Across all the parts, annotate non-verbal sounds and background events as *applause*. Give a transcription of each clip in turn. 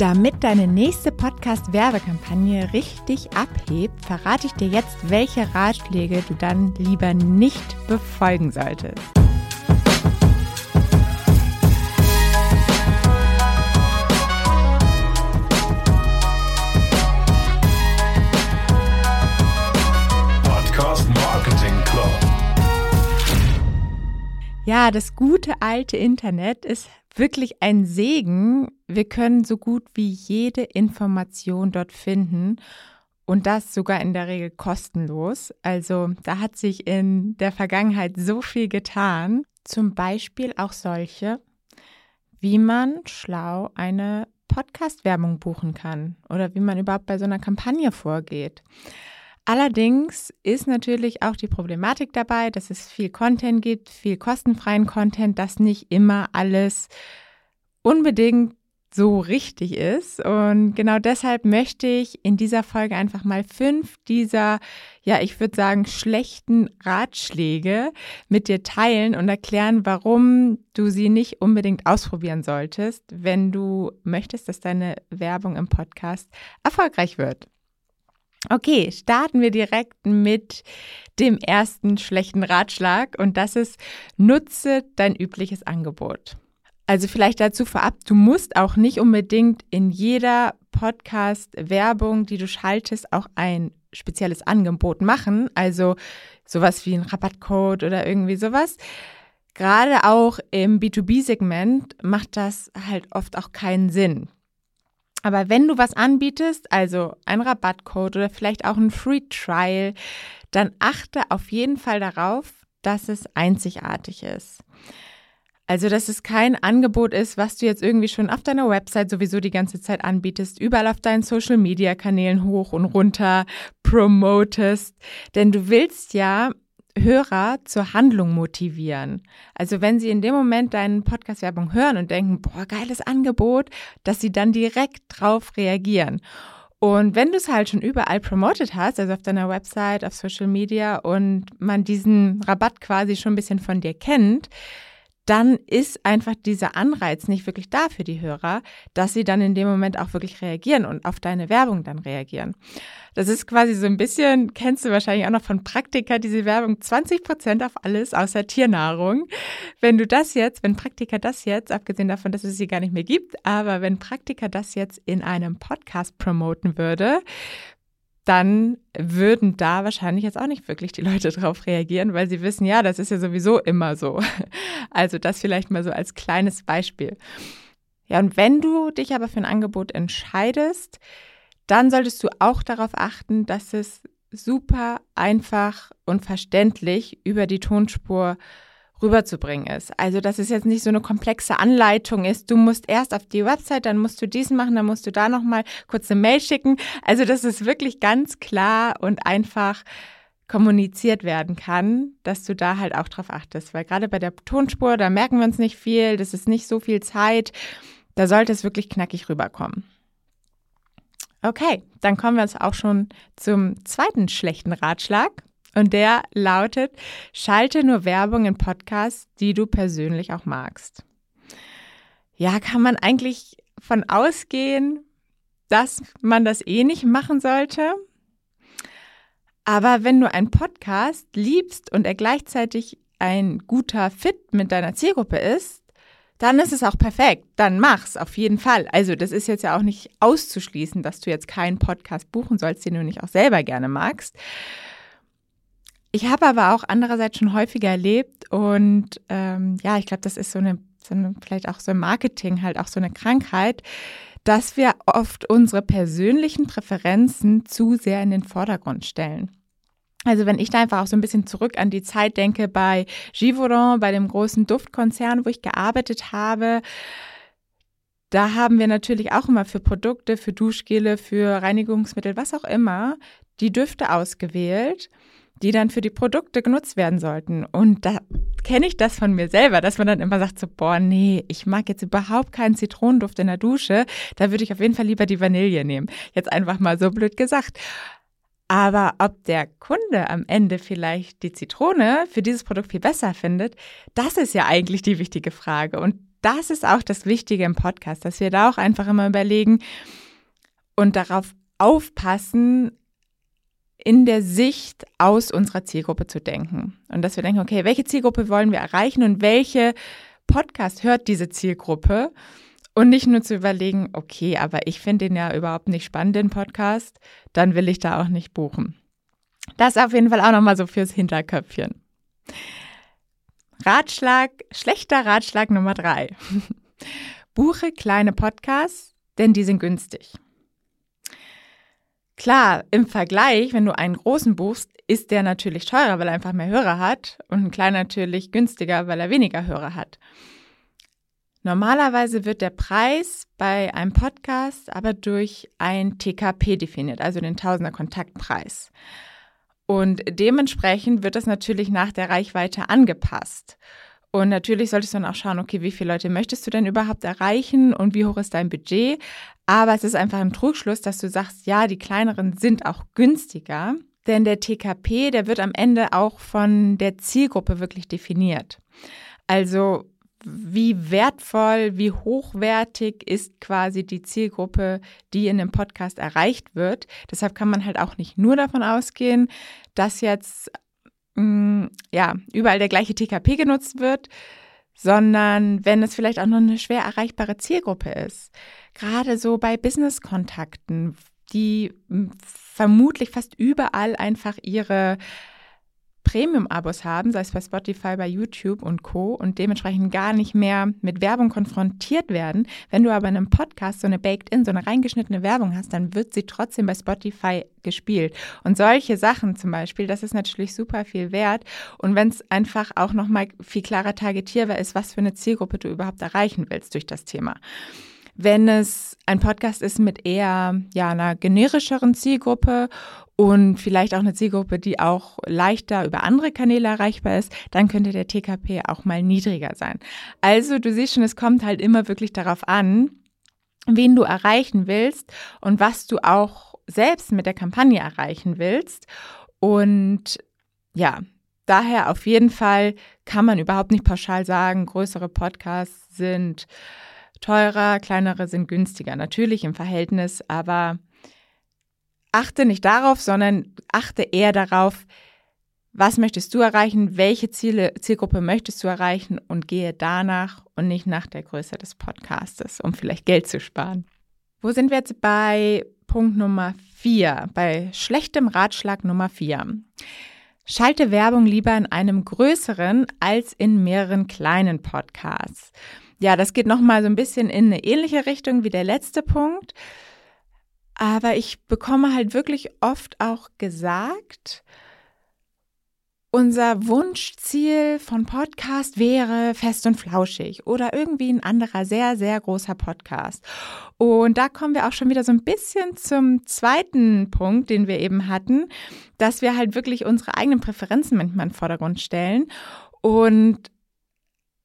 Damit deine nächste Podcast-Werbekampagne richtig abhebt, verrate ich dir jetzt, welche Ratschläge du dann lieber nicht befolgen solltest. Ja, das gute alte Internet ist wirklich ein Segen. Wir können so gut wie jede Information dort finden und das sogar in der Regel kostenlos. Also da hat sich in der Vergangenheit so viel getan. Zum Beispiel auch solche, wie man schlau eine Podcast-Werbung buchen kann oder wie man überhaupt bei so einer Kampagne vorgeht. Allerdings ist natürlich auch die Problematik dabei, dass es viel Content gibt, viel kostenfreien Content, dass nicht immer alles unbedingt so richtig ist. Und genau deshalb möchte ich in dieser Folge einfach mal fünf dieser, ja, ich würde sagen, schlechten Ratschläge mit dir teilen und erklären, warum du sie nicht unbedingt ausprobieren solltest, wenn du möchtest, dass deine Werbung im Podcast erfolgreich wird. Okay, starten wir direkt mit dem ersten schlechten Ratschlag und das ist, nutze dein übliches Angebot. Also vielleicht dazu vorab, du musst auch nicht unbedingt in jeder Podcast-Werbung, die du schaltest, auch ein spezielles Angebot machen. Also sowas wie ein Rabattcode oder irgendwie sowas. Gerade auch im B2B-Segment macht das halt oft auch keinen Sinn. Aber wenn du was anbietest, also ein Rabattcode oder vielleicht auch ein Free Trial, dann achte auf jeden Fall darauf, dass es einzigartig ist. Also, dass es kein Angebot ist, was du jetzt irgendwie schon auf deiner Website sowieso die ganze Zeit anbietest, überall auf deinen Social Media Kanälen hoch und runter promotest. Denn du willst ja Hörer zur Handlung motivieren. Also wenn sie in dem Moment deinen Podcast-Werbung hören und denken, boah, geiles Angebot, dass sie dann direkt drauf reagieren. Und wenn du es halt schon überall promoted hast, also auf deiner Website, auf Social Media und man diesen Rabatt quasi schon ein bisschen von dir kennt, dann ist einfach dieser Anreiz nicht wirklich da für die Hörer, dass sie dann in dem Moment auch wirklich reagieren und auf deine Werbung dann reagieren. Das ist quasi so ein bisschen, kennst du wahrscheinlich auch noch von Praktika, diese Werbung, 20 Prozent auf alles außer Tiernahrung. Wenn du das jetzt, wenn Praktika das jetzt, abgesehen davon, dass es sie gar nicht mehr gibt, aber wenn Praktika das jetzt in einem Podcast promoten würde, dann würden da wahrscheinlich jetzt auch nicht wirklich die Leute drauf reagieren, weil sie wissen, ja, das ist ja sowieso immer so. *laughs* Also das vielleicht mal so als kleines Beispiel. Ja, und wenn du dich aber für ein Angebot entscheidest, dann solltest du auch darauf achten, dass es super einfach und verständlich über die Tonspur rüberzubringen ist. Also, dass es jetzt nicht so eine komplexe Anleitung ist. Du musst erst auf die Website, dann musst du diesen machen, dann musst du da nochmal kurz eine Mail schicken. Also, dass es wirklich ganz klar und einfach kommuniziert werden kann, dass du da halt auch drauf achtest. Weil gerade bei der Tonspur, da merken wir uns nicht viel, das ist nicht so viel Zeit. Da sollte es wirklich knackig rüberkommen. Okay, dann kommen wir jetzt auch schon zum zweiten schlechten Ratschlag. Und der lautet, schalte nur Werbung in Podcasts, die du persönlich auch magst. Ja, kann man eigentlich von ausgehen, dass man das eh nicht machen sollte? Aber wenn du einen Podcast liebst und er gleichzeitig ein guter Fit mit deiner Zielgruppe ist, dann ist es auch perfekt. Dann mach's auf jeden Fall. Also, das ist jetzt ja auch nicht auszuschließen, dass du jetzt keinen Podcast buchen sollst, den du nicht auch selber gerne magst. Ich habe aber auch andererseits schon häufiger erlebt und ähm, ja, ich glaube, das ist so eine, so eine, vielleicht auch so ein Marketing, halt auch so eine Krankheit, dass wir oft unsere persönlichen Präferenzen zu sehr in den Vordergrund stellen. Also wenn ich da einfach auch so ein bisschen zurück an die Zeit denke bei Givaudan, bei dem großen Duftkonzern, wo ich gearbeitet habe, da haben wir natürlich auch immer für Produkte, für Duschgele, für Reinigungsmittel, was auch immer, die Düfte ausgewählt die dann für die Produkte genutzt werden sollten. Und da kenne ich das von mir selber, dass man dann immer sagt so, boah, nee, ich mag jetzt überhaupt keinen Zitronenduft in der Dusche, da würde ich auf jeden Fall lieber die Vanille nehmen. Jetzt einfach mal so blöd gesagt. Aber ob der Kunde am Ende vielleicht die Zitrone für dieses Produkt viel besser findet, das ist ja eigentlich die wichtige Frage. Und das ist auch das Wichtige im Podcast, dass wir da auch einfach immer überlegen und darauf aufpassen, in der Sicht aus unserer Zielgruppe zu denken. Und dass wir denken, okay, welche Zielgruppe wollen wir erreichen und welche Podcast hört diese Zielgruppe? Und nicht nur zu überlegen, okay, aber ich finde den ja überhaupt nicht spannend, den Podcast, dann will ich da auch nicht buchen. Das auf jeden Fall auch nochmal so fürs Hinterköpfchen. Ratschlag, schlechter Ratschlag Nummer drei. *laughs* Buche kleine Podcasts, denn die sind günstig. Klar, im Vergleich, wenn du einen großen buchst, ist der natürlich teurer, weil er einfach mehr Hörer hat und ein kleiner natürlich günstiger, weil er weniger Hörer hat. Normalerweise wird der Preis bei einem Podcast aber durch ein TKP definiert, also den Tausender Kontaktpreis. Und dementsprechend wird das natürlich nach der Reichweite angepasst. Und natürlich solltest du dann auch schauen, okay, wie viele Leute möchtest du denn überhaupt erreichen und wie hoch ist dein Budget? Aber es ist einfach ein Trugschluss, dass du sagst, ja, die kleineren sind auch günstiger. Denn der TKP, der wird am Ende auch von der Zielgruppe wirklich definiert. Also wie wertvoll, wie hochwertig ist quasi die Zielgruppe, die in dem Podcast erreicht wird. Deshalb kann man halt auch nicht nur davon ausgehen, dass jetzt mh, mm, ja überall der gleiche TKP genutzt wird, sondern wenn es vielleicht auch noch eine schwer erreichbare Zielgruppe ist. Gerade so bei Business-Kontakten, die vermutlich fast überall einfach ihre Premium-Abos haben, sei es bei Spotify, bei YouTube und Co. und dementsprechend gar nicht mehr mit Werbung konfrontiert werden. Wenn du aber in einem Podcast so eine Baked-In, so eine reingeschnittene Werbung hast, dann wird sie trotzdem bei Spotify gespielt. Und solche Sachen zum Beispiel, das ist natürlich super viel wert. Und wenn es einfach auch nochmal viel klarer targetierbar ist, was für eine Zielgruppe du überhaupt erreichen willst durch das Thema. Wenn es ein Podcast ist mit eher ja, einer generischeren Zielgruppe und vielleicht auch eine Zielgruppe, die auch leichter über andere Kanäle erreichbar ist, dann könnte der TKP auch mal niedriger sein. Also du siehst schon, es kommt halt immer wirklich darauf an, wen du erreichen willst und was du auch selbst mit der Kampagne erreichen willst. Und ja, daher auf jeden Fall kann man überhaupt nicht pauschal sagen, größere Podcasts sind teurer, kleinere sind günstiger. Natürlich im Verhältnis, aber achte nicht darauf, sondern achte eher darauf, was möchtest du erreichen, welche Ziele, Zielgruppe möchtest du erreichen und gehe danach und nicht nach der Größe des Podcastes, um vielleicht Geld zu sparen. Wo sind wir jetzt bei Punkt Nummer vier, bei schlechtem Ratschlag Nummer vier? Schalte Werbung lieber in einem größeren als in mehreren kleinen Podcasts. Ja, das geht nochmal so ein bisschen in eine ähnliche Richtung wie der letzte Punkt. Aber ich bekomme halt wirklich oft auch gesagt, unser Wunschziel von Podcast wäre fest und flauschig oder irgendwie ein anderer sehr, sehr großer Podcast. Und da kommen wir auch schon wieder so ein bisschen zum zweiten Punkt, den wir eben hatten, dass wir halt wirklich unsere eigenen Präferenzen manchmal in den Vordergrund stellen. Und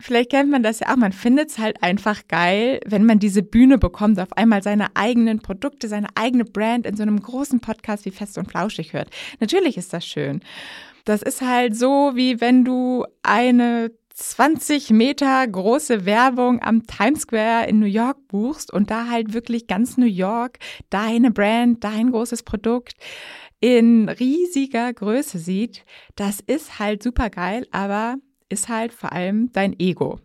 Vielleicht kennt man das ja auch. Man findet es halt einfach geil, wenn man diese Bühne bekommt, auf einmal seine eigenen Produkte, seine eigene Brand in so einem großen Podcast wie Fest und Flauschig hört. Natürlich ist das schön. Das ist halt so, wie wenn du eine 20 Meter große Werbung am Times Square in New York buchst und da halt wirklich ganz New York deine Brand, dein großes Produkt in riesiger Größe sieht. Das ist halt super geil, aber ist halt vor allem dein Ego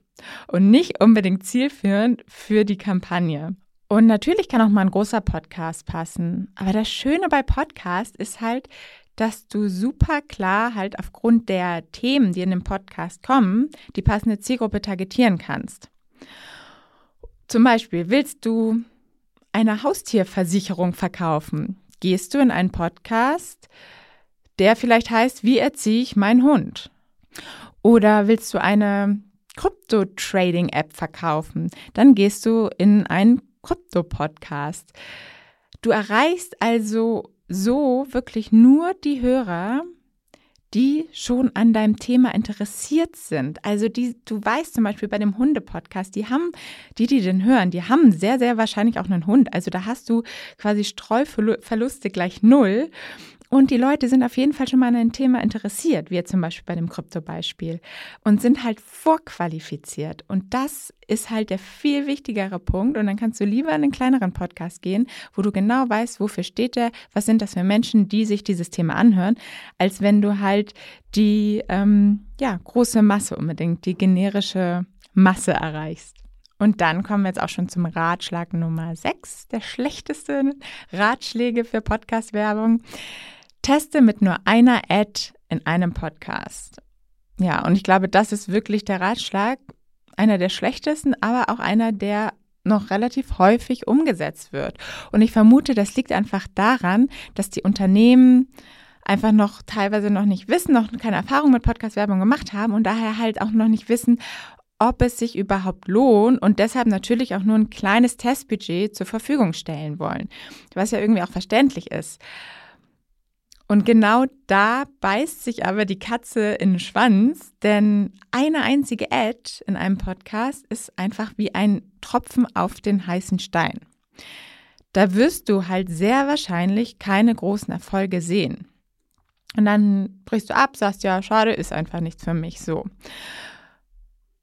und nicht unbedingt zielführend für die Kampagne. Und natürlich kann auch mal ein großer Podcast passen. Aber das Schöne bei Podcast ist halt, dass du super klar halt aufgrund der Themen, die in dem Podcast kommen, die passende Zielgruppe targetieren kannst. Zum Beispiel willst du eine Haustierversicherung verkaufen? Gehst du in einen Podcast, der vielleicht heißt, wie erziehe ich meinen Hund? Oder willst du eine Krypto-Trading-App verkaufen? Dann gehst du in einen Krypto-Podcast. Du erreichst also so wirklich nur die Hörer, die schon an deinem Thema interessiert sind. Also die, du weißt zum Beispiel bei dem Hunde-Podcast, die haben, die, die den hören, die haben sehr, sehr wahrscheinlich auch einen Hund. Also da hast du quasi Streuverluste gleich null. Und die Leute sind auf jeden Fall schon mal an ein Thema interessiert, wie zum Beispiel bei dem Krypto-Beispiel, und sind halt vorqualifiziert. Und das ist halt der viel wichtigere Punkt. Und dann kannst du lieber in einen kleineren Podcast gehen, wo du genau weißt, wofür steht der, was sind das für Menschen, die sich dieses Thema anhören, als wenn du halt die ähm, ja, große Masse unbedingt, die generische Masse erreichst. Und dann kommen wir jetzt auch schon zum Ratschlag Nummer 6, der schlechteste Ratschläge für Podcast-Werbung. Teste mit nur einer Ad in einem Podcast. Ja, und ich glaube, das ist wirklich der Ratschlag, einer der schlechtesten, aber auch einer, der noch relativ häufig umgesetzt wird. Und ich vermute, das liegt einfach daran, dass die Unternehmen einfach noch teilweise noch nicht wissen, noch keine Erfahrung mit Podcast-Werbung gemacht haben und daher halt auch noch nicht wissen, ob es sich überhaupt lohnt und deshalb natürlich auch nur ein kleines Testbudget zur Verfügung stellen wollen, was ja irgendwie auch verständlich ist. Und genau da beißt sich aber die Katze in den Schwanz, denn eine einzige Ad in einem Podcast ist einfach wie ein Tropfen auf den heißen Stein. Da wirst du halt sehr wahrscheinlich keine großen Erfolge sehen. Und dann brichst du ab, sagst ja, schade, ist einfach nichts für mich so.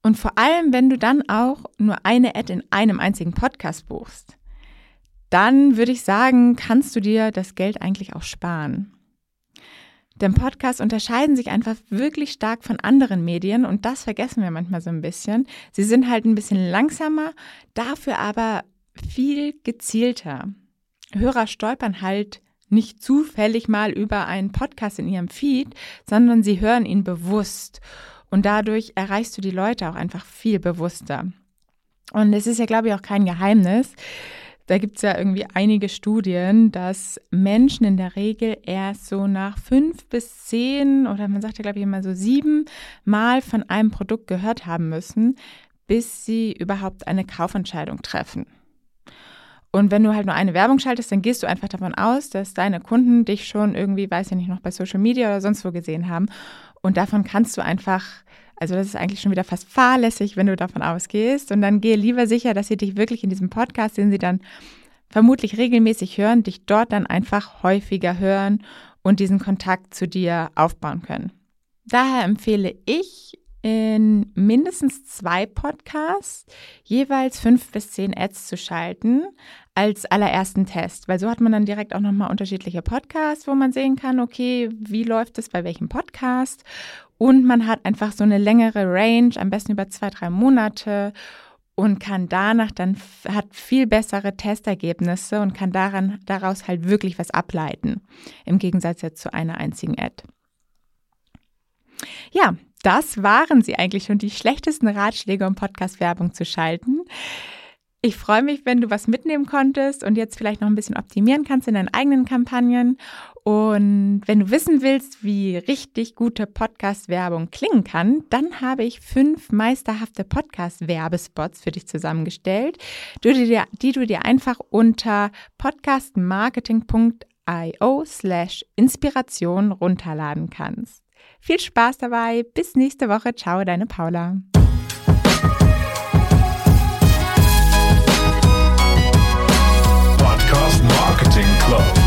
Und vor allem, wenn du dann auch nur eine Ad in einem einzigen Podcast buchst, dann würde ich sagen, kannst du dir das Geld eigentlich auch sparen. Denn Podcasts unterscheiden sich einfach wirklich stark von anderen Medien und das vergessen wir manchmal so ein bisschen. Sie sind halt ein bisschen langsamer, dafür aber viel gezielter. Hörer stolpern halt nicht zufällig mal über einen Podcast in ihrem Feed, sondern sie hören ihn bewusst. Und dadurch erreichst du die Leute auch einfach viel bewusster. Und es ist ja, glaube ich, auch kein Geheimnis, da gibt es ja irgendwie einige Studien, dass Menschen in der Regel erst so nach fünf bis zehn oder man sagt ja, glaube ich, immer so sieben Mal von einem Produkt gehört haben müssen, bis sie überhaupt eine Kaufentscheidung treffen. Und wenn du halt nur eine Werbung schaltest, dann gehst du einfach davon aus, dass deine Kunden dich schon irgendwie, weiß ich nicht, noch bei Social Media oder sonst wo gesehen haben. Und davon kannst du einfach also das ist eigentlich schon wieder fast fahrlässig, wenn du davon ausgehst. Und dann gehe lieber sicher, dass sie dich wirklich in diesem Podcast, den sie dann vermutlich regelmäßig hören, dich dort dann einfach häufiger hören und diesen Kontakt zu dir aufbauen können. Daher empfehle ich in mindestens zwei Podcasts jeweils fünf bis zehn Ads zu schalten als allerersten Test, weil so hat man dann direkt auch nochmal unterschiedliche Podcasts, wo man sehen kann, okay, wie läuft es bei welchem Podcast und man hat einfach so eine längere Range, am besten über zwei, drei Monate und kann danach dann, hat viel bessere Testergebnisse und kann daran, daraus halt wirklich was ableiten. Im Gegensatz jetzt zu einer einzigen Ad. Ja, das waren sie eigentlich schon, die schlechtesten Ratschläge, um Podcast-Werbung zu schalten. Ich freue mich, wenn du was mitnehmen konntest und jetzt vielleicht noch ein bisschen optimieren kannst in deinen eigenen Kampagnen. Und wenn du wissen willst, wie richtig gute Podcast-Werbung klingen kann, dann habe ich fünf meisterhafte Podcast-Werbespots für dich zusammengestellt, die du dir einfach unter podcastmarketing.io slash Inspiration runterladen kannst. Viel Spaß dabei. Bis nächste Woche. Ciao, deine Paula. Podcast Marketing Club.